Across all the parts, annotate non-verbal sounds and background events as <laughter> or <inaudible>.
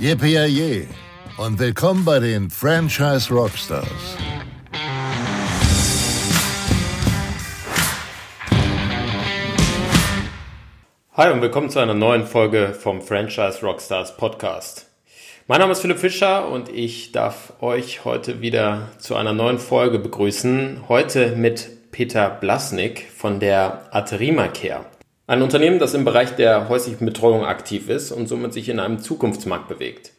Yippie und willkommen bei den Franchise Rockstars. Hi und willkommen zu einer neuen Folge vom Franchise Rockstars Podcast. Mein Name ist Philipp Fischer und ich darf euch heute wieder zu einer neuen Folge begrüßen. Heute mit Peter Blasnik von der Aterima Care. Ein Unternehmen, das im Bereich der häuslichen Betreuung aktiv ist und somit sich in einem Zukunftsmarkt bewegt.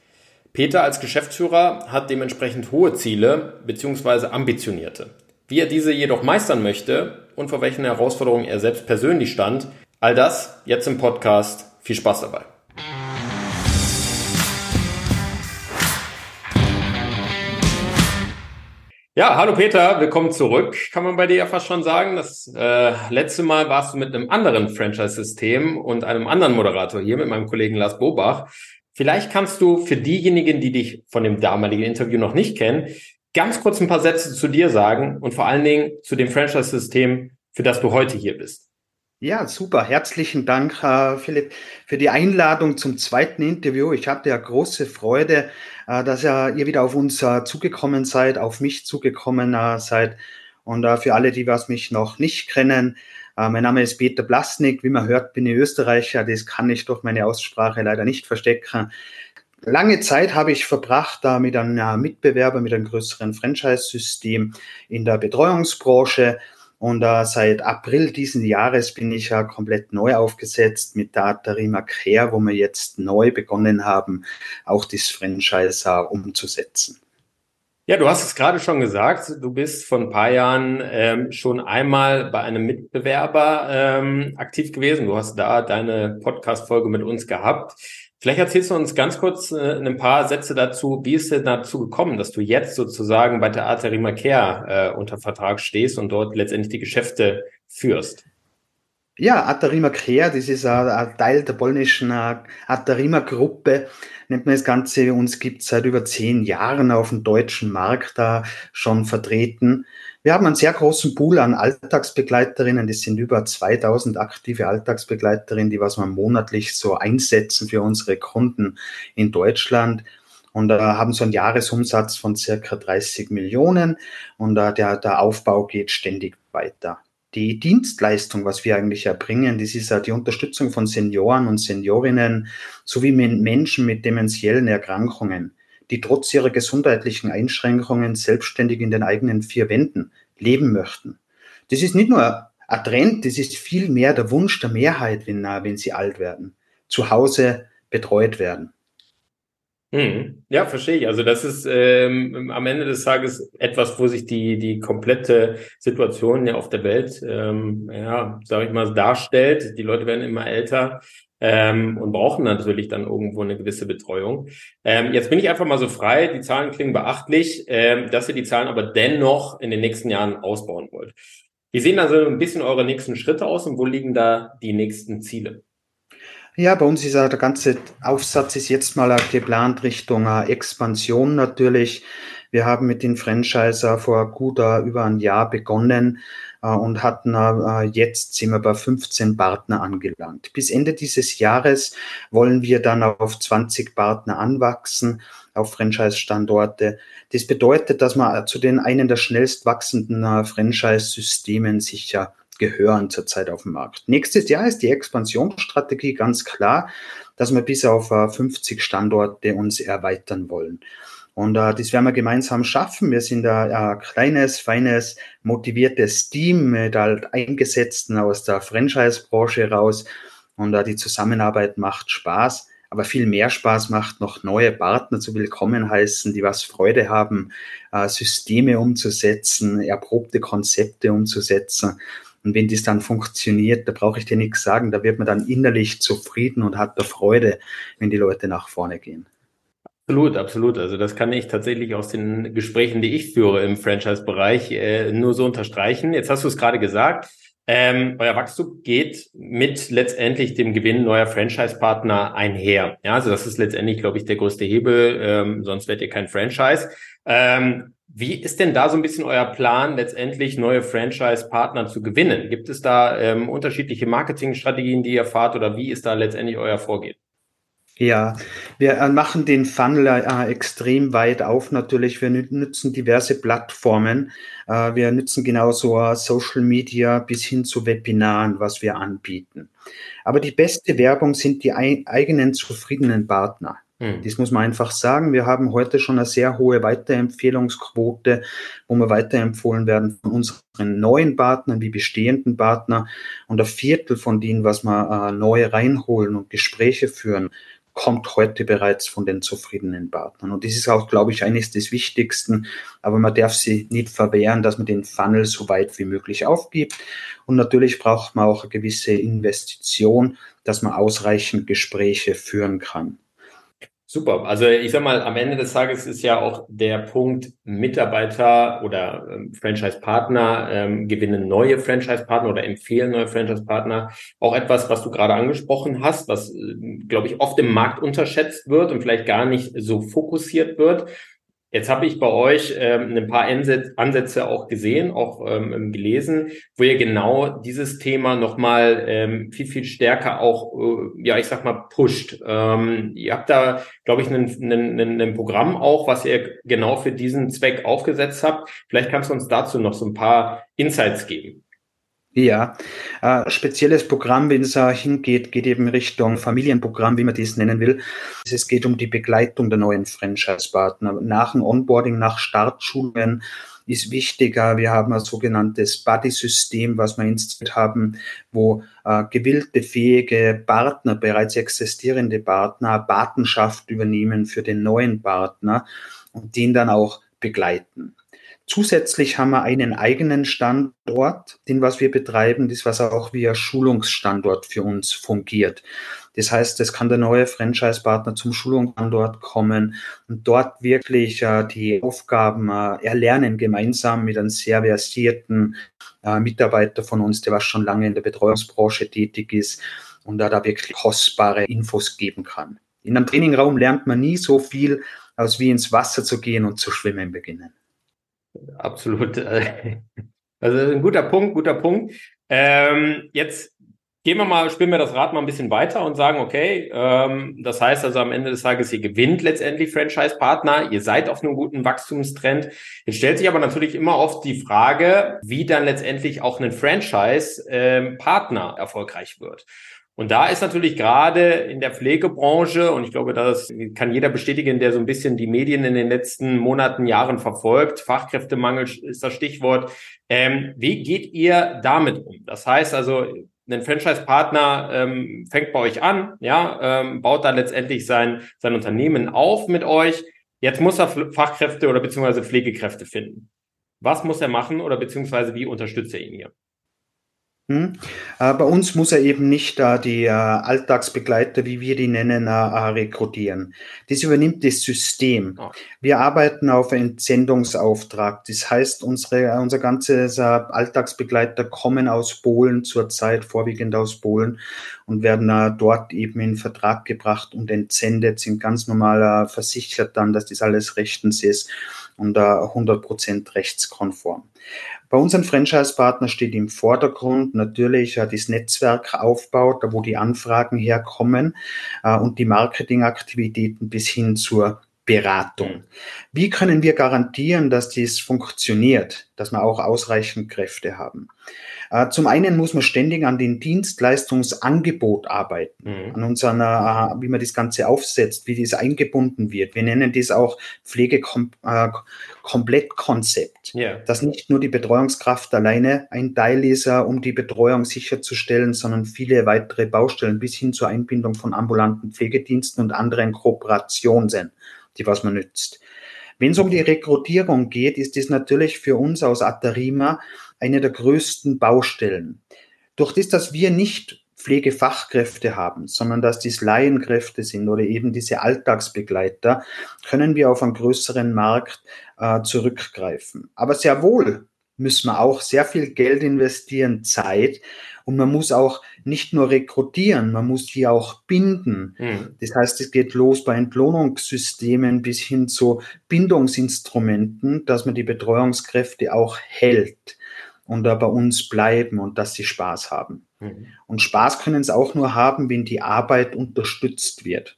Peter als Geschäftsführer hat dementsprechend hohe Ziele bzw. ambitionierte. Wie er diese jedoch meistern möchte und vor welchen Herausforderungen er selbst persönlich stand, all das jetzt im Podcast. Viel Spaß dabei. Ja, hallo Peter, willkommen zurück, kann man bei dir ja fast schon sagen. Das äh, letzte Mal warst du mit einem anderen Franchise-System und einem anderen Moderator hier, mit meinem Kollegen Lars Bobach. Vielleicht kannst du für diejenigen, die dich von dem damaligen Interview noch nicht kennen, ganz kurz ein paar Sätze zu dir sagen und vor allen Dingen zu dem Franchise-System, für das du heute hier bist. Ja, super. Herzlichen Dank, äh, Philipp, für die Einladung zum zweiten Interview. Ich hatte ja große Freude, äh, dass ihr wieder auf uns äh, zugekommen seid, auf mich zugekommen äh, seid. Und äh, für alle, die was mich noch nicht kennen, äh, mein Name ist Peter Blasnik. Wie man hört, bin ich Österreicher. Das kann ich durch meine Aussprache leider nicht verstecken. Lange Zeit habe ich verbracht da mit einem Mitbewerber, mit einem größeren Franchise-System in der Betreuungsbranche und äh, seit April diesen Jahres bin ich ja komplett neu aufgesetzt mit Datarima Care, wo wir jetzt neu begonnen haben, auch das Franchise äh, umzusetzen. Ja, du hast es gerade schon gesagt, du bist vor ein paar Jahren ähm, schon einmal bei einem Mitbewerber ähm, aktiv gewesen. Du hast da deine Podcast-Folge mit uns gehabt. Vielleicht erzählst du uns ganz kurz äh, ein paar Sätze dazu. Wie ist denn dazu gekommen, dass du jetzt sozusagen bei der Arterima Care äh, unter Vertrag stehst und dort letztendlich die Geschäfte führst? Ja, Atarima Care, das ist ein, Teil der polnischen äh, Atarima Gruppe, nennt man das Ganze. Uns gibt seit über zehn Jahren auf dem deutschen Markt da schon vertreten. Wir haben einen sehr großen Pool an Alltagsbegleiterinnen. Das sind über 2000 aktive Alltagsbegleiterinnen, die was wir monatlich so einsetzen für unsere Kunden in Deutschland und äh, haben so einen Jahresumsatz von circa 30 Millionen und äh, der, der Aufbau geht ständig weiter. Die Dienstleistung, was wir eigentlich erbringen, das ist ja die Unterstützung von Senioren und Seniorinnen sowie Menschen mit dementiellen Erkrankungen die trotz ihrer gesundheitlichen Einschränkungen selbstständig in den eigenen vier Wänden leben möchten. Das ist nicht nur ein Trend, das ist viel mehr der Wunsch der Mehrheit, wenn, wenn sie alt werden, zu Hause betreut werden. Hm. Ja, verstehe ich. Also das ist ähm, am Ende des Tages etwas, wo sich die die komplette Situation ja auf der Welt, ähm, ja, sage ich mal, darstellt. Die Leute werden immer älter ähm, und brauchen natürlich dann irgendwo eine gewisse Betreuung. Ähm, jetzt bin ich einfach mal so frei, die Zahlen klingen beachtlich, ähm, dass ihr die Zahlen aber dennoch in den nächsten Jahren ausbauen wollt. Wie sehen also ein bisschen eure nächsten Schritte aus und wo liegen da die nächsten Ziele? Ja, bei uns ist ja der ganze Aufsatz ist jetzt mal geplant Richtung äh, Expansion natürlich. Wir haben mit den Franchiser vor gut uh, über ein Jahr begonnen äh, und hatten äh, jetzt sind wir bei 15 Partner angelangt. Bis Ende dieses Jahres wollen wir dann auf 20 Partner anwachsen auf Franchise-Standorte. Das bedeutet, dass man zu den einen der schnellst wachsenden Franchise-Systemen sicher gehören zurzeit auf dem Markt. Nächstes Jahr ist die Expansionsstrategie ganz klar, dass wir bis auf 50 äh, Standorte uns erweitern wollen. Und äh, das werden wir gemeinsam schaffen. Wir sind ein äh, kleines, feines, motiviertes Team mit halt Eingesetzten aus der Franchise-Branche raus. Und äh, die Zusammenarbeit macht Spaß. Aber viel mehr Spaß macht noch neue Partner zu willkommen heißen, die was Freude haben, äh, Systeme umzusetzen, erprobte Konzepte umzusetzen. Und wenn das dann funktioniert, da brauche ich dir nichts sagen, da wird man dann innerlich zufrieden und hat da Freude, wenn die Leute nach vorne gehen. Absolut, absolut. Also das kann ich tatsächlich aus den Gesprächen, die ich führe im Franchise-Bereich, äh, nur so unterstreichen. Jetzt hast du es gerade gesagt. Ähm, euer Wachstum geht mit letztendlich dem Gewinn neuer Franchise-Partner einher. Ja, also das ist letztendlich, glaube ich, der größte Hebel. Ähm, sonst werdet ihr kein Franchise. Ähm, wie ist denn da so ein bisschen euer Plan, letztendlich neue Franchise-Partner zu gewinnen? Gibt es da ähm, unterschiedliche Marketingstrategien, die ihr fahrt oder wie ist da letztendlich euer Vorgehen? Ja, wir äh, machen den Funnel äh, extrem weit auf natürlich. Wir nutzen diverse Plattformen. Äh, wir nutzen genauso äh, Social Media bis hin zu Webinaren, was wir anbieten. Aber die beste Werbung sind die eigenen zufriedenen Partner. Mhm. Das muss man einfach sagen. Wir haben heute schon eine sehr hohe Weiterempfehlungsquote, wo wir weiterempfohlen werden von unseren neuen Partnern wie bestehenden Partner. Und ein Viertel von denen, was wir äh, neu reinholen und Gespräche führen, kommt heute bereits von den zufriedenen Partnern. Und das ist auch, glaube ich, eines des Wichtigsten. Aber man darf sie nicht verwehren, dass man den Funnel so weit wie möglich aufgibt. Und natürlich braucht man auch eine gewisse Investition, dass man ausreichend Gespräche führen kann. Super. Also ich sag mal, am Ende des Tages ist ja auch der Punkt Mitarbeiter oder ähm, Franchise-Partner ähm, gewinnen neue Franchise-Partner oder empfehlen neue Franchise-Partner auch etwas, was du gerade angesprochen hast, was, äh, glaube ich, oft im Markt unterschätzt wird und vielleicht gar nicht so fokussiert wird. Jetzt habe ich bei euch ähm, ein paar Ansätze auch gesehen, auch ähm, gelesen, wo ihr genau dieses Thema nochmal ähm, viel, viel stärker auch, äh, ja, ich sag mal, pusht. Ähm, ihr habt da, glaube ich, ein Programm auch, was ihr genau für diesen Zweck aufgesetzt habt. Vielleicht kannst du uns dazu noch so ein paar Insights geben. Ja, äh, spezielles Programm, wenn es äh, hingeht, geht eben Richtung Familienprogramm, wie man dies nennen will. Es geht um die Begleitung der neuen Franchise-Partner. Nach dem Onboarding, nach Startschulungen ist wichtiger. Wir haben ein sogenanntes Buddy-System, was wir installiert haben, wo äh, gewillte, fähige Partner, bereits existierende Partner, Patenschaft übernehmen für den neuen Partner und den dann auch begleiten. Zusätzlich haben wir einen eigenen Standort, den was wir betreiben, das was auch wie ein Schulungsstandort für uns fungiert. Das heißt, es kann der neue Franchise-Partner zum Schulungsstandort kommen und dort wirklich äh, die Aufgaben äh, erlernen, gemeinsam mit einem sehr versierten äh, Mitarbeiter von uns, der was schon lange in der Betreuungsbranche tätig ist und da, da wirklich kostbare Infos geben kann. In einem Trainingraum lernt man nie so viel, als wie ins Wasser zu gehen und zu schwimmen beginnen. Absolut. <laughs> Also ein guter Punkt, guter Punkt. Ähm, jetzt gehen wir mal, spielen wir das Rad mal ein bisschen weiter und sagen, okay, ähm, das heißt also am Ende des Tages, ihr gewinnt letztendlich Franchise-Partner, ihr seid auf einem guten Wachstumstrend. Jetzt stellt sich aber natürlich immer oft die Frage, wie dann letztendlich auch ein Franchise-Partner ähm, erfolgreich wird. Und da ist natürlich gerade in der Pflegebranche, und ich glaube, das kann jeder bestätigen, der so ein bisschen die Medien in den letzten Monaten, Jahren verfolgt, Fachkräftemangel ist das Stichwort. Ähm, wie geht ihr damit um? Das heißt also, ein Franchise-Partner ähm, fängt bei euch an, ja, ähm, baut da letztendlich sein, sein Unternehmen auf mit euch. Jetzt muss er Fachkräfte oder beziehungsweise Pflegekräfte finden. Was muss er machen oder beziehungsweise wie unterstützt er ihn hier? Hm? Äh, bei uns muss er eben nicht äh, die äh, Alltagsbegleiter, wie wir die nennen, äh, äh, rekrutieren. Das übernimmt das System. Oh. Wir arbeiten auf Entsendungsauftrag. Das heißt, unsere, äh, unser ganzes Alltagsbegleiter kommen aus Polen zurzeit, vorwiegend aus Polen und werden dort eben in Vertrag gebracht und entsendet, sind ganz normal versichert dann, dass das alles rechtens ist und 100% rechtskonform. Bei unseren Franchise-Partnern steht im Vordergrund natürlich äh, das Netzwerk aufbaut, wo die Anfragen herkommen äh, und die Marketingaktivitäten bis hin zur Beratung. Wie können wir garantieren, dass dies funktioniert, dass wir auch ausreichend Kräfte haben? Äh, zum einen muss man ständig an den Dienstleistungsangebot arbeiten, mhm. an unseren, äh, wie man das Ganze aufsetzt, wie das eingebunden wird. Wir nennen das auch Pflegekomplettkonzept, äh, yeah. dass nicht nur die Betreuungskraft alleine ein Teil ist, um die Betreuung sicherzustellen, sondern viele weitere Baustellen bis hin zur Einbindung von ambulanten Pflegediensten und anderen Kooperationen sind, die was man nützt. Wenn es um die Rekrutierung geht, ist es natürlich für uns aus Atarima eine der größten Baustellen. Durch das, dass wir nicht Pflegefachkräfte haben, sondern dass dies Laienkräfte sind oder eben diese Alltagsbegleiter, können wir auf einen größeren Markt äh, zurückgreifen. Aber sehr wohl müssen wir auch sehr viel Geld investieren, Zeit. Und man muss auch nicht nur rekrutieren, man muss die auch binden. Mhm. Das heißt, es geht los bei Entlohnungssystemen bis hin zu Bindungsinstrumenten, dass man die Betreuungskräfte auch hält und da bei uns bleiben und dass sie Spaß haben. Mhm. Und Spaß können sie auch nur haben, wenn die Arbeit unterstützt wird.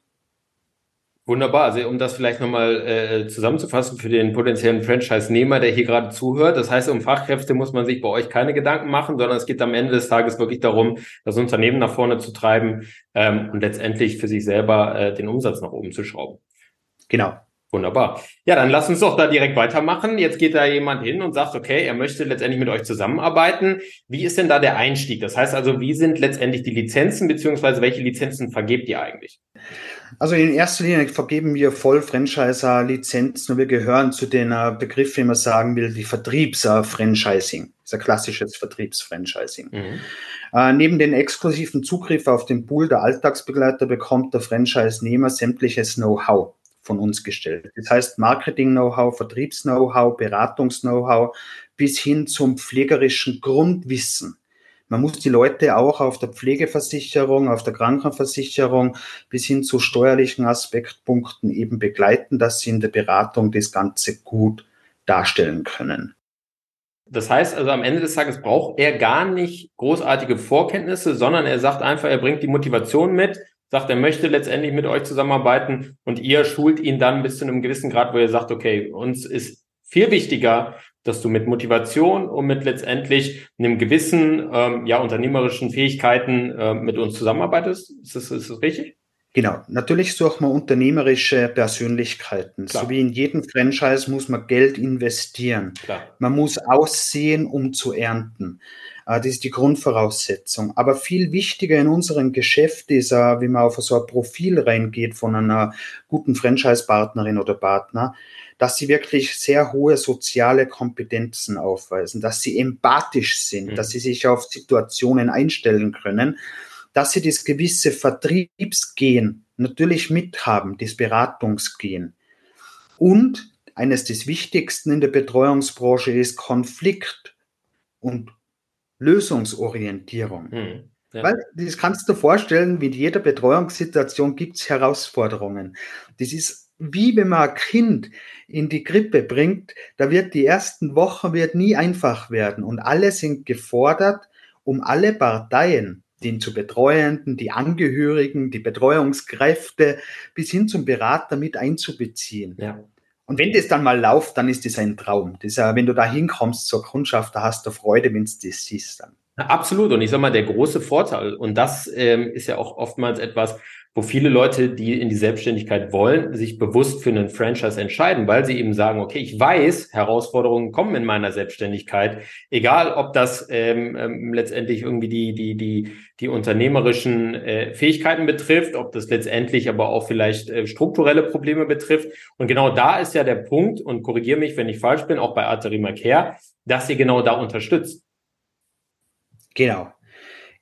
Wunderbar. Also um das vielleicht nochmal äh, zusammenzufassen für den potenziellen Franchise-Nehmer, der hier gerade zuhört. Das heißt, um Fachkräfte muss man sich bei euch keine Gedanken machen, sondern es geht am Ende des Tages wirklich darum, das Unternehmen nach vorne zu treiben ähm, und letztendlich für sich selber äh, den Umsatz nach oben zu schrauben. Genau. Wunderbar. Ja, dann lass uns doch da direkt weitermachen. Jetzt geht da jemand hin und sagt, okay, er möchte letztendlich mit euch zusammenarbeiten. Wie ist denn da der Einstieg? Das heißt also, wie sind letztendlich die Lizenzen, beziehungsweise welche Lizenzen vergebt ihr eigentlich? Also in erster Linie vergeben wir Voll-Franchiser-Lizenzen und wir gehören zu den äh, Begriffen, wie man sagen will, die Vertriebs-Franchising. Das ist ein klassisches Vertriebs-Franchising. Mhm. Äh, neben den exklusiven Zugriff auf den Pool der Alltagsbegleiter bekommt der Franchise-Nehmer sämtliches Know-how von uns gestellt. Das heißt Marketing-Know-how, Vertriebs-Know-how, Beratungs-Know-how bis hin zum pflegerischen Grundwissen. Man muss die Leute auch auf der Pflegeversicherung, auf der Krankenversicherung bis hin zu steuerlichen Aspektpunkten eben begleiten, dass sie in der Beratung das Ganze gut darstellen können. Das heißt also, am Ende des Tages braucht er gar nicht großartige Vorkenntnisse, sondern er sagt einfach, er bringt die Motivation mit, sagt, er möchte letztendlich mit euch zusammenarbeiten und ihr schult ihn dann bis zu einem gewissen Grad, wo ihr sagt, okay, uns ist viel wichtiger, dass du mit Motivation und mit letztendlich einem gewissen ähm, ja unternehmerischen Fähigkeiten äh, mit uns zusammenarbeitest. Ist das, ist das richtig? Genau, natürlich sucht man unternehmerische Persönlichkeiten. Klar. So wie in jedem Franchise muss man Geld investieren. Klar. Man muss aussehen, um zu ernten. Äh, das ist die Grundvoraussetzung. Aber viel wichtiger in unserem Geschäft ist, äh, wie man auf so ein Profil reingeht von einer guten Franchise-Partnerin oder Partner, dass sie wirklich sehr hohe soziale Kompetenzen aufweisen, dass sie empathisch sind, mhm. dass sie sich auf Situationen einstellen können, dass sie das gewisse Vertriebsgehen natürlich mithaben, das Beratungsgehen. Und eines des Wichtigsten in der Betreuungsbranche ist Konflikt und Lösungsorientierung. Hm, ja. Weil das kannst du dir vorstellen, wie in jeder Betreuungssituation gibt es Herausforderungen. Das ist wie wenn man ein Kind in die Krippe bringt, da wird die ersten Wochen wird nie einfach werden und alle sind gefordert, um alle Parteien, den zu Betreuenden, die Angehörigen, die Betreuungskräfte bis hin zum Berater mit einzubeziehen. Ja. Und wenn das dann mal läuft, dann ist das ein Traum. Das, äh, wenn du da hinkommst zur Kundschaft, da hast du Freude, wenn du das siehst dann. Absolut. Und ich sag mal, der große Vorteil, und das ähm, ist ja auch oftmals etwas, wo viele Leute, die in die Selbstständigkeit wollen, sich bewusst für einen Franchise entscheiden, weil sie eben sagen, okay, ich weiß, Herausforderungen kommen in meiner Selbstständigkeit, egal ob das ähm, ähm, letztendlich irgendwie die, die, die, die unternehmerischen äh, Fähigkeiten betrifft, ob das letztendlich aber auch vielleicht äh, strukturelle Probleme betrifft. Und genau da ist ja der Punkt, und korrigiere mich, wenn ich falsch bin, auch bei Arterima Care, dass ihr genau da unterstützt. Genau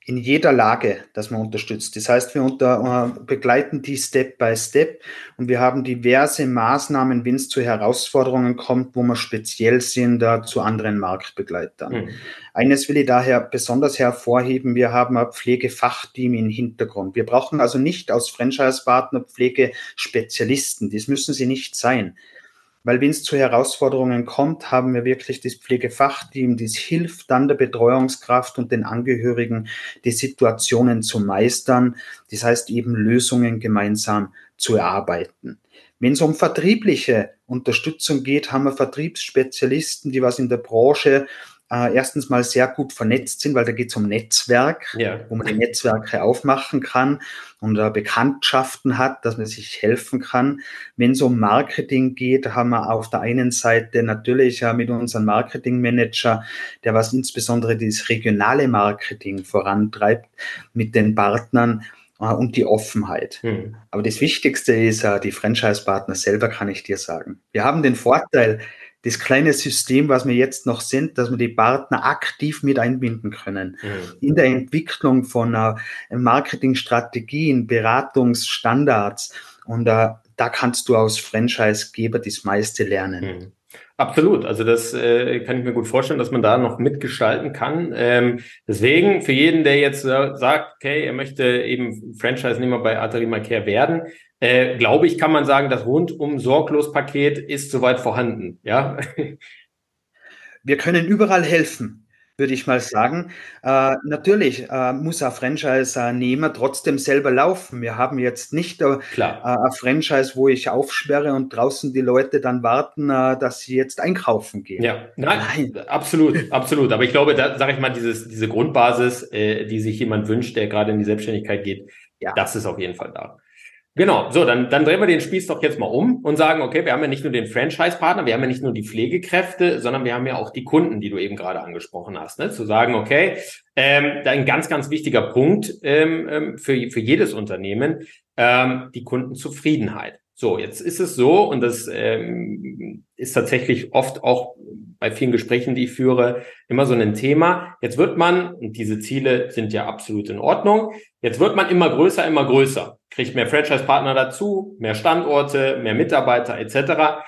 in jeder Lage, dass man unterstützt. Das heißt, wir unter, äh, begleiten die Step by Step und wir haben diverse Maßnahmen, wenn es zu Herausforderungen kommt, wo wir speziell sind da zu anderen Marktbegleitern. Mhm. Eines will ich daher besonders hervorheben, wir haben ein Pflegefachteam im Hintergrund. Wir brauchen also nicht aus Franchise-Partner Pflegespezialisten, das müssen sie nicht sein. Weil wenn es zu Herausforderungen kommt, haben wir wirklich das Pflegefachteam, das hilft dann der Betreuungskraft und den Angehörigen, die Situationen zu meistern. Das heißt eben Lösungen gemeinsam zu erarbeiten. Wenn es um vertriebliche Unterstützung geht, haben wir Vertriebsspezialisten, die was in der Branche äh, erstens mal sehr gut vernetzt sind, weil da geht es um Netzwerk, ja. wo man die Netzwerke aufmachen kann und äh, Bekanntschaften hat, dass man sich helfen kann. Wenn es um Marketing geht, haben wir auf der einen Seite natürlich ja mit unserem Marketingmanager, der was insbesondere das regionale Marketing vorantreibt, mit den Partnern äh, und die Offenheit. Hm. Aber das Wichtigste ist äh, die Franchise-Partner selber, kann ich dir sagen. Wir haben den Vorteil, das kleine System, was wir jetzt noch sind, dass wir die Partner aktiv mit einbinden können. Mhm. In der Entwicklung von äh, Marketingstrategien, Beratungsstandards. Und äh, da kannst du aus Franchisegeber das meiste lernen. Mhm. Absolut. Also das äh, kann ich mir gut vorstellen, dass man da noch mitgestalten kann. Ähm, deswegen, für jeden, der jetzt äh, sagt, okay, er möchte eben Franchise-Nehmer bei Arterima Care werden, äh, glaube ich, kann man sagen, das rundum sorglos Paket ist soweit vorhanden. Ja. <laughs> Wir können überall helfen. würde ich mal sagen. Äh, natürlich äh, muss ein Franchise-Nehmer trotzdem selber laufen. Wir haben jetzt nicht äh, ein Franchise, wo ich aufsperre und draußen die Leute dann warten, äh, dass sie jetzt einkaufen gehen. Ja, nein, nein. absolut, absolut. Aber ich glaube, da sage ich mal, dieses, diese Grundbasis, äh, die sich jemand wünscht, der gerade in die Selbstständigkeit geht, ja. das ist auf jeden Fall da. Genau, so, dann, dann drehen wir den Spieß doch jetzt mal um und sagen, okay, wir haben ja nicht nur den Franchise-Partner, wir haben ja nicht nur die Pflegekräfte, sondern wir haben ja auch die Kunden, die du eben gerade angesprochen hast. Ne? Zu sagen, okay, ähm, da ein ganz, ganz wichtiger Punkt ähm, ähm, für, für jedes Unternehmen, ähm, die Kundenzufriedenheit. So, jetzt ist es so, und das ähm, ist tatsächlich oft auch bei vielen Gesprächen, die ich führe, immer so ein Thema. Jetzt wird man, und diese Ziele sind ja absolut in Ordnung, jetzt wird man immer größer, immer größer, kriegt mehr Franchise-Partner dazu, mehr Standorte, mehr Mitarbeiter etc.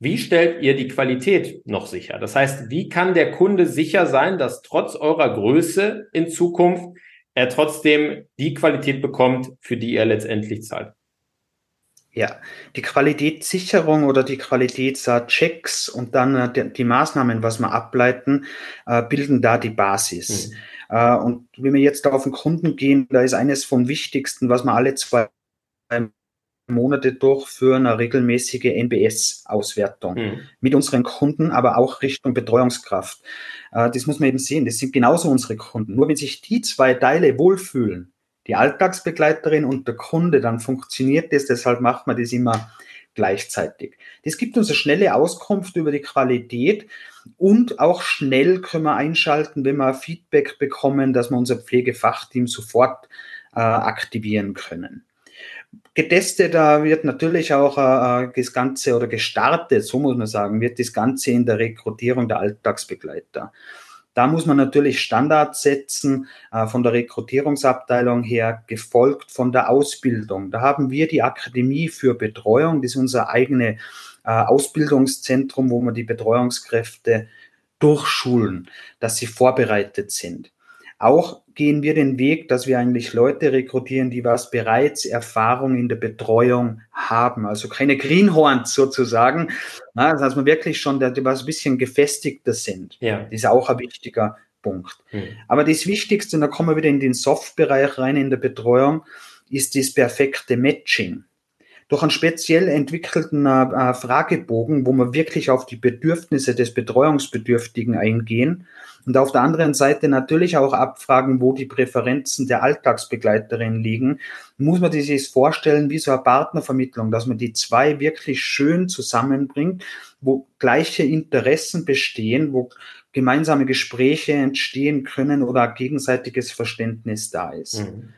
Wie stellt ihr die Qualität noch sicher? Das heißt, wie kann der Kunde sicher sein, dass trotz eurer Größe in Zukunft er trotzdem die Qualität bekommt, für die er letztendlich zahlt? Ja, die Qualitätssicherung oder die Qualitätschecks und dann äh, die, Maßnahmen, was wir ableiten, äh, bilden da die Basis. Mhm. Äh, und wenn wir jetzt auf den Kunden gehen, da ist eines vom Wichtigsten, was wir alle zwei Monate durchführen, eine regelmäßige NBS-Auswertung mhm. mit unseren Kunden, aber auch Richtung Betreuungskraft. Das muss man eben sehen. Das sind genauso unsere Kunden. Nur wenn sich die zwei Teile wohlfühlen, die Alltagsbegleiterin und der Kunde, dann funktioniert das. Deshalb macht man das immer gleichzeitig. Das gibt uns eine schnelle Auskunft über die Qualität und auch schnell können wir einschalten, wenn wir Feedback bekommen, dass wir unser Pflegefachteam sofort äh, aktivieren können. Getestet da wird natürlich auch äh, äh, das Ganze oder gestartet, so muss man sagen, wird das Ganze in der Rekrutierung der Alltagsbegleiter. Da muss man natürlich Standards setzen äh, von der Rekrutierungsabteilung her, gefolgt von der Ausbildung. Da haben wir die Akademie für Betreuung, das ist unser eigenes äh, Ausbildungszentrum, wo wir die Betreuungskräfte durchschulen, dass sie vorbereitet sind. Auch gehen wir den Weg, dass wir eigentlich Leute rekrutieren, die was bereits Erfahrung in der Betreuung haben. Also keine Greenhorns sozusagen. Das heißt, man wirklich schon, die was ein bisschen gefestigter sind. Ja. Das ist auch ein wichtiger Punkt. Hm. Aber das Wichtigste, und da kommen wir wieder in den Soft-Bereich rein in der Betreuung, ist das perfekte Matching. Durch einen speziell entwickelten äh, Fragebogen, wo wir wirklich auf die Bedürfnisse des Betreuungsbedürftigen eingehen und auf der anderen Seite natürlich auch abfragen, wo die Präferenzen der Alltagsbegleiterin liegen, muss man sich vorstellen wie so eine Partnervermittlung, dass man die zwei wirklich schön zusammenbringt, wo gleiche Interessen bestehen, wo gemeinsame Gespräche entstehen können oder gegenseitiges Verständnis da ist. Mhm.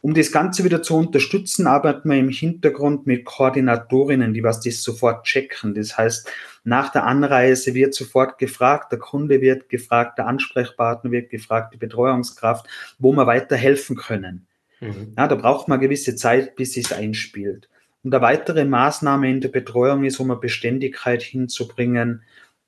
Um das Ganze wieder zu unterstützen, arbeiten wir im Hintergrund mit Koordinatorinnen, die was das sofort checken. Das heißt, nach der Anreise wird sofort gefragt, der Kunde wird gefragt, der Ansprechpartner wird gefragt, die Betreuungskraft, wo wir weiterhelfen können. Mhm. Ja, da braucht man gewisse Zeit, bis es einspielt. Und eine weitere Maßnahme in der Betreuung ist, um eine Beständigkeit hinzubringen,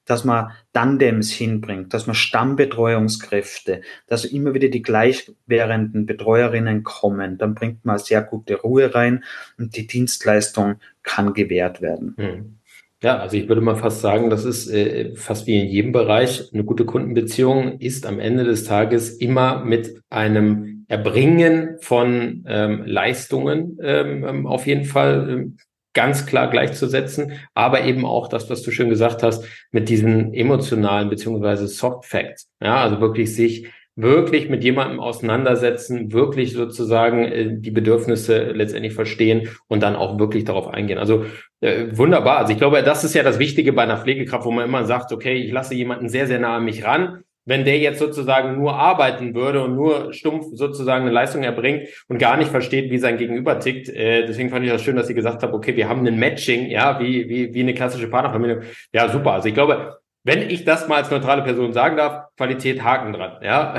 dass man Tandems hinbringt, dass man Stammbetreuungskräfte, dass immer wieder die gleichwährenden Betreuerinnen kommen. Dann bringt man sehr gute Ruhe rein und die Dienstleistung kann gewährt werden. Hm. Ja, also ich würde mal fast sagen, das ist äh, fast wie in jedem Bereich. Eine gute Kundenbeziehung ist am Ende des Tages immer mit einem Erbringen von ähm, Leistungen ähm, ähm auf jeden Fall ähm, ganz klar gleichzusetzen, aber eben auch das, was du schön gesagt hast, mit diesen emotionalen beziehungsweise Soft Facts. Ja, also wirklich sich wirklich mit jemandem auseinandersetzen, wirklich sozusagen äh, die Bedürfnisse letztendlich verstehen und dann auch wirklich darauf eingehen. Also äh, wunderbar. Also ich glaube, das ist ja das Wichtige bei einer Pflegekraft, wo man immer sagt, okay, ich lasse jemanden sehr, sehr nah an mich ran wenn der jetzt sozusagen nur arbeiten würde und nur stumpf sozusagen eine Leistung erbringt und gar nicht versteht, wie sein Gegenüber tickt. Äh, deswegen fand ich das schön, dass sie gesagt haben, okay, wir haben ein Matching, ja, wie, wie, wie eine klassische Partnerfamilie. Ja, super. Also ich glaube, wenn ich das mal als neutrale Person sagen darf, Qualität Haken dran, ja.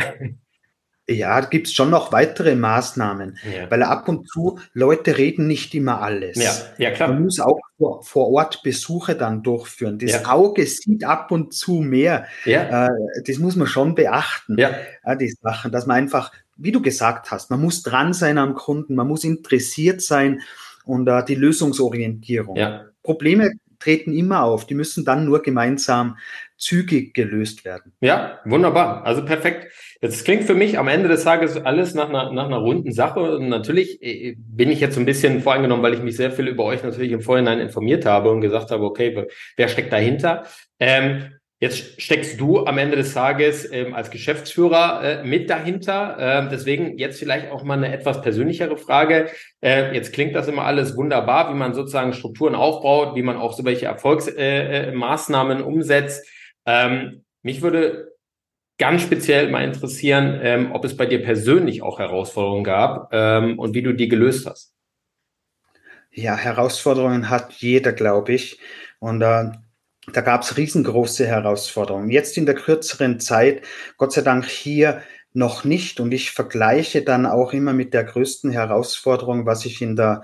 Ja, gibt es schon noch weitere Maßnahmen, ja. weil ab und zu Leute reden nicht immer alles. Ja, ja klar. Man muss auch vor, vor Ort Besuche dann durchführen. Das ja. Auge sieht ab und zu mehr. Ja. Äh, das muss man schon beachten, ja. äh, die Sachen, dass man einfach, wie du gesagt hast, man muss dran sein am Kunden, man muss interessiert sein und äh, die Lösungsorientierung. Ja. Probleme treten immer auf, die müssen dann nur gemeinsam zügig gelöst werden. Ja, wunderbar. Also perfekt. Jetzt klingt für mich am Ende des Tages alles nach einer, nach einer runden Sache. Und natürlich äh, bin ich jetzt so ein bisschen voreingenommen, weil ich mich sehr viel über euch natürlich im Vorhinein informiert habe und gesagt habe, okay, wer steckt dahinter? Ähm, Jetzt steckst du am Ende des Tages ähm, als Geschäftsführer äh, mit dahinter. Äh, deswegen jetzt vielleicht auch mal eine etwas persönlichere Frage. Äh, jetzt klingt das immer alles wunderbar, wie man sozusagen Strukturen aufbaut, wie man auch so welche Erfolgsmaßnahmen äh, äh umsetzt. Ähm, mich würde ganz speziell mal interessieren, ähm, ob es bei dir persönlich auch Herausforderungen gab ähm, und wie du die gelöst hast. Ja, Herausforderungen hat jeder, glaube ich. Und äh, da gab es riesengroße Herausforderungen. Jetzt in der kürzeren Zeit, Gott sei Dank hier noch nicht. Und ich vergleiche dann auch immer mit der größten Herausforderung, was ich in der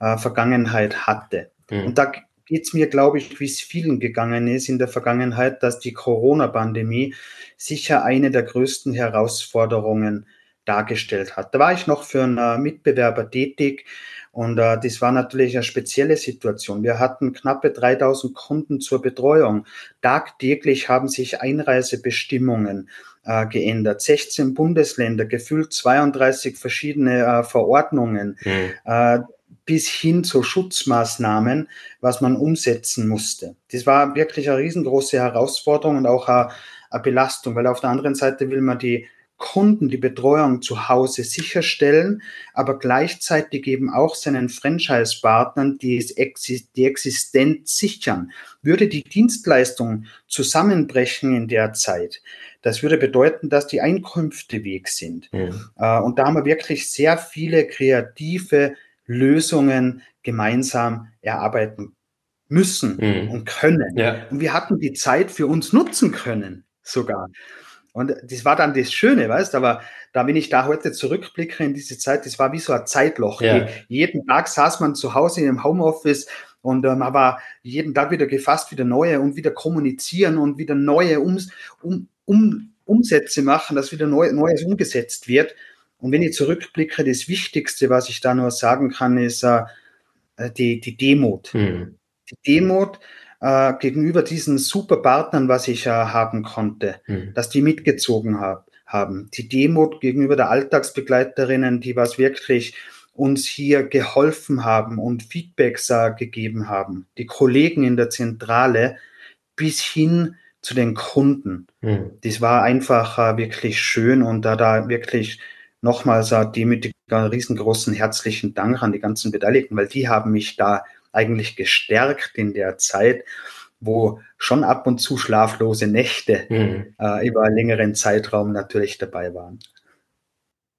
äh, Vergangenheit hatte. Mhm. Und da geht es mir, glaube ich, wie es vielen gegangen ist in der Vergangenheit, dass die Corona-Pandemie sicher eine der größten Herausforderungen dargestellt hat. Da war ich noch für einen Mitbewerber tätig und äh, das war natürlich eine spezielle Situation. Wir hatten knappe 3000 Kunden zur Betreuung. Tagtäglich haben sich Einreisebestimmungen äh, geändert. 16 Bundesländer, gefühlt 32 verschiedene äh, Verordnungen. Mhm. Bis hin zu Schutzmaßnahmen, was man umsetzen musste. Das war wirklich eine riesengroße Herausforderung und auch eine, eine Belastung, weil auf der anderen Seite will man die Kunden die Betreuung zu Hause sicherstellen, aber gleichzeitig eben auch seinen Franchise-Partnern die, die Existenz sichern. Würde die Dienstleistung zusammenbrechen in der Zeit, das würde bedeuten, dass die Einkünfte weg sind. Mhm. Und da haben wir wirklich sehr viele kreative Lösungen gemeinsam erarbeiten müssen mhm. und können. Ja. Und wir hatten die Zeit für uns nutzen können sogar. Und das war dann das Schöne, weißt aber da, wenn ich da heute zurückblicke in diese Zeit, das war wie so ein Zeitloch. Ja. Jeden Tag saß man zu Hause im Homeoffice und ähm, aber jeden Tag wieder gefasst, wieder neue und wieder kommunizieren und wieder neue um, um, um, Umsätze machen, dass wieder neu, Neues umgesetzt wird. Und wenn ich zurückblicke, das Wichtigste, was ich da nur sagen kann, ist äh, die, die Demut. Hm. Die Demut, äh, gegenüber diesen super Partnern, was ich äh, haben konnte, mhm. dass die mitgezogen hab, haben. Die Demut gegenüber der Alltagsbegleiterinnen, die was wirklich uns hier geholfen haben und Feedbacks äh, gegeben haben. Die Kollegen in der Zentrale bis hin zu den Kunden. Mhm. Das war einfach äh, wirklich schön und da da wirklich nochmals äh, demütig einen riesengroßen herzlichen Dank an die ganzen Beteiligten, weil die haben mich da eigentlich gestärkt in der Zeit, wo schon ab und zu schlaflose Nächte mhm. äh, über einen längeren Zeitraum natürlich dabei waren.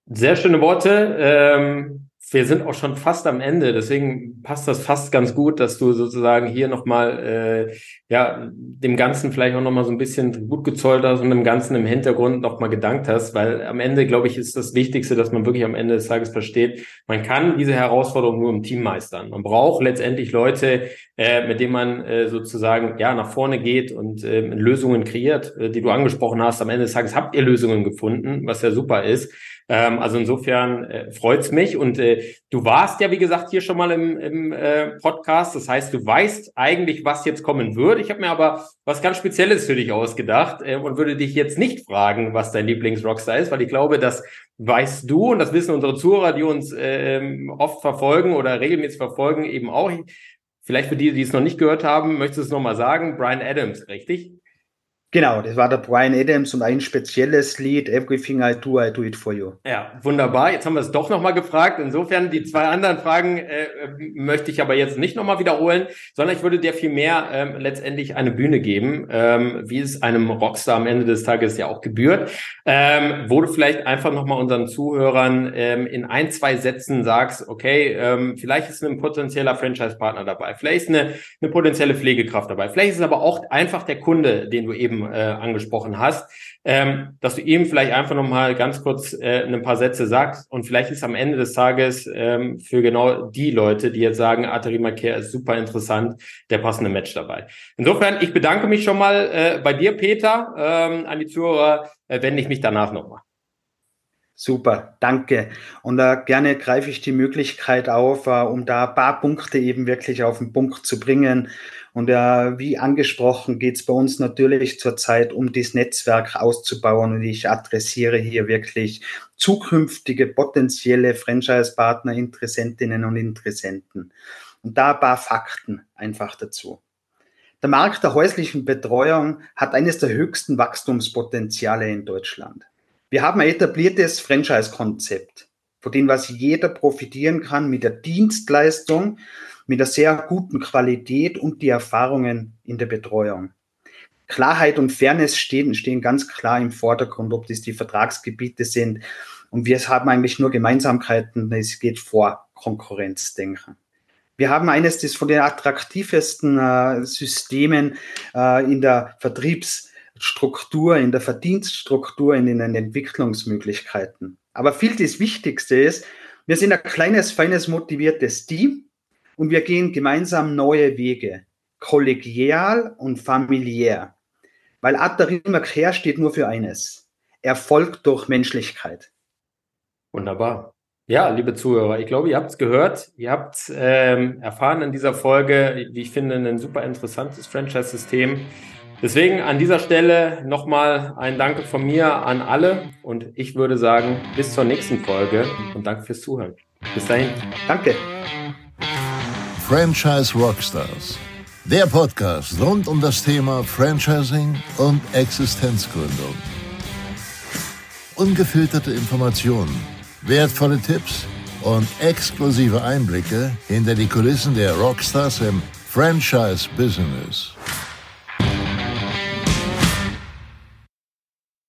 Sehr schöne Worte. Ähm, wir sind auch schon fast am Ende, deswegen passt das fast ganz gut, dass du sozusagen hier nochmal äh, ja, dem Ganzen vielleicht auch nochmal so ein bisschen gut gezollt hast und dem Ganzen im Hintergrund nochmal gedankt hast, weil am Ende, glaube ich, ist das Wichtigste, dass man wirklich am Ende des Tages versteht, man kann diese Herausforderung nur im Team meistern. Man braucht letztendlich Leute, äh, mit denen man äh, sozusagen ja nach vorne geht und äh, Lösungen kreiert, äh, die du angesprochen hast. Am Ende des Tages habt ihr Lösungen gefunden, was ja super ist. Ähm, also insofern äh, freut's mich. Und äh, du warst ja, wie gesagt, hier schon mal im, im äh, Podcast. Das heißt, du weißt eigentlich, was jetzt kommen wird. Ich habe mir aber was ganz Spezielles für dich ausgedacht äh, und würde dich jetzt nicht fragen, was dein Lieblingsrockstar ist, weil ich glaube, das weißt du und das wissen unsere Zuhörer, die uns äh, oft verfolgen oder regelmäßig verfolgen, eben auch. Vielleicht für die, die es noch nicht gehört haben, möchtest du es nochmal sagen? Brian Adams, richtig? Genau, das war der Brian Adams und ein spezielles Lied, Everything I Do, I Do It For You. Ja, wunderbar. Jetzt haben wir es doch nochmal gefragt. Insofern, die zwei anderen Fragen äh, möchte ich aber jetzt nicht nochmal wiederholen, sondern ich würde dir viel mehr ähm, letztendlich eine Bühne geben, ähm, wie es einem Rockstar am Ende des Tages ja auch gebührt, ähm, wo du vielleicht einfach nochmal unseren Zuhörern ähm, in ein, zwei Sätzen sagst, okay, ähm, vielleicht ist ein potenzieller Franchise-Partner dabei, vielleicht ist eine, eine potenzielle Pflegekraft dabei, vielleicht ist es aber auch einfach der Kunde, den du eben eben äh, angesprochen hast, ähm, dass du ihm vielleicht einfach nochmal ganz kurz äh, ein paar Sätze sagst und vielleicht ist am Ende des Tages ähm, für genau die Leute, die jetzt sagen, Arterima Care ist super interessant, der passende Match dabei. Insofern, ich bedanke mich schon mal äh, bei dir, Peter, ähm, an die Zuhörer, äh, wende ich mich danach nochmal. Super, danke. Und äh, gerne greife ich die Möglichkeit auf, äh, um da ein paar Punkte eben wirklich auf den Punkt zu bringen. Und äh, wie angesprochen geht es bei uns natürlich zurzeit um das Netzwerk auszubauen. Und ich adressiere hier wirklich zukünftige potenzielle Franchise-Partner, Interessentinnen und Interessenten. Und da ein paar Fakten einfach dazu. Der Markt der häuslichen Betreuung hat eines der höchsten Wachstumspotenziale in Deutschland. Wir haben ein etabliertes Franchise-Konzept, von dem was jeder profitieren kann mit der Dienstleistung, mit der sehr guten Qualität und die Erfahrungen in der Betreuung. Klarheit und Fairness stehen, stehen ganz klar im Vordergrund, ob das die Vertragsgebiete sind. Und wir haben eigentlich nur Gemeinsamkeiten. Es geht vor Konkurrenzdenken. Wir haben eines des von den attraktivsten äh, Systemen äh, in der Vertriebsstruktur, in der Verdienststruktur, in den Entwicklungsmöglichkeiten. Aber viel das Wichtigste ist, wir sind ein kleines, feines, motiviertes Team und wir gehen gemeinsam neue Wege, kollegial und familiär. Weil Atarimer Care steht nur für eines. Erfolg durch Menschlichkeit. Wunderbar. Ja, liebe Zuhörer, ich glaube, ihr habt es gehört. Ihr habt ähm, erfahren in dieser Folge, wie ich finde, ein super interessantes Franchise-System. Deswegen an dieser Stelle nochmal ein Danke von mir an alle und ich würde sagen, bis zur nächsten Folge und danke fürs Zuhören. Bis dahin. Danke. Franchise Rockstars. Der Podcast rund um das Thema Franchising und Existenzgründung. Ungefilterte Informationen wertvolle Tipps und exklusive Einblicke hinter die Kulissen der Rockstars im Franchise-Business.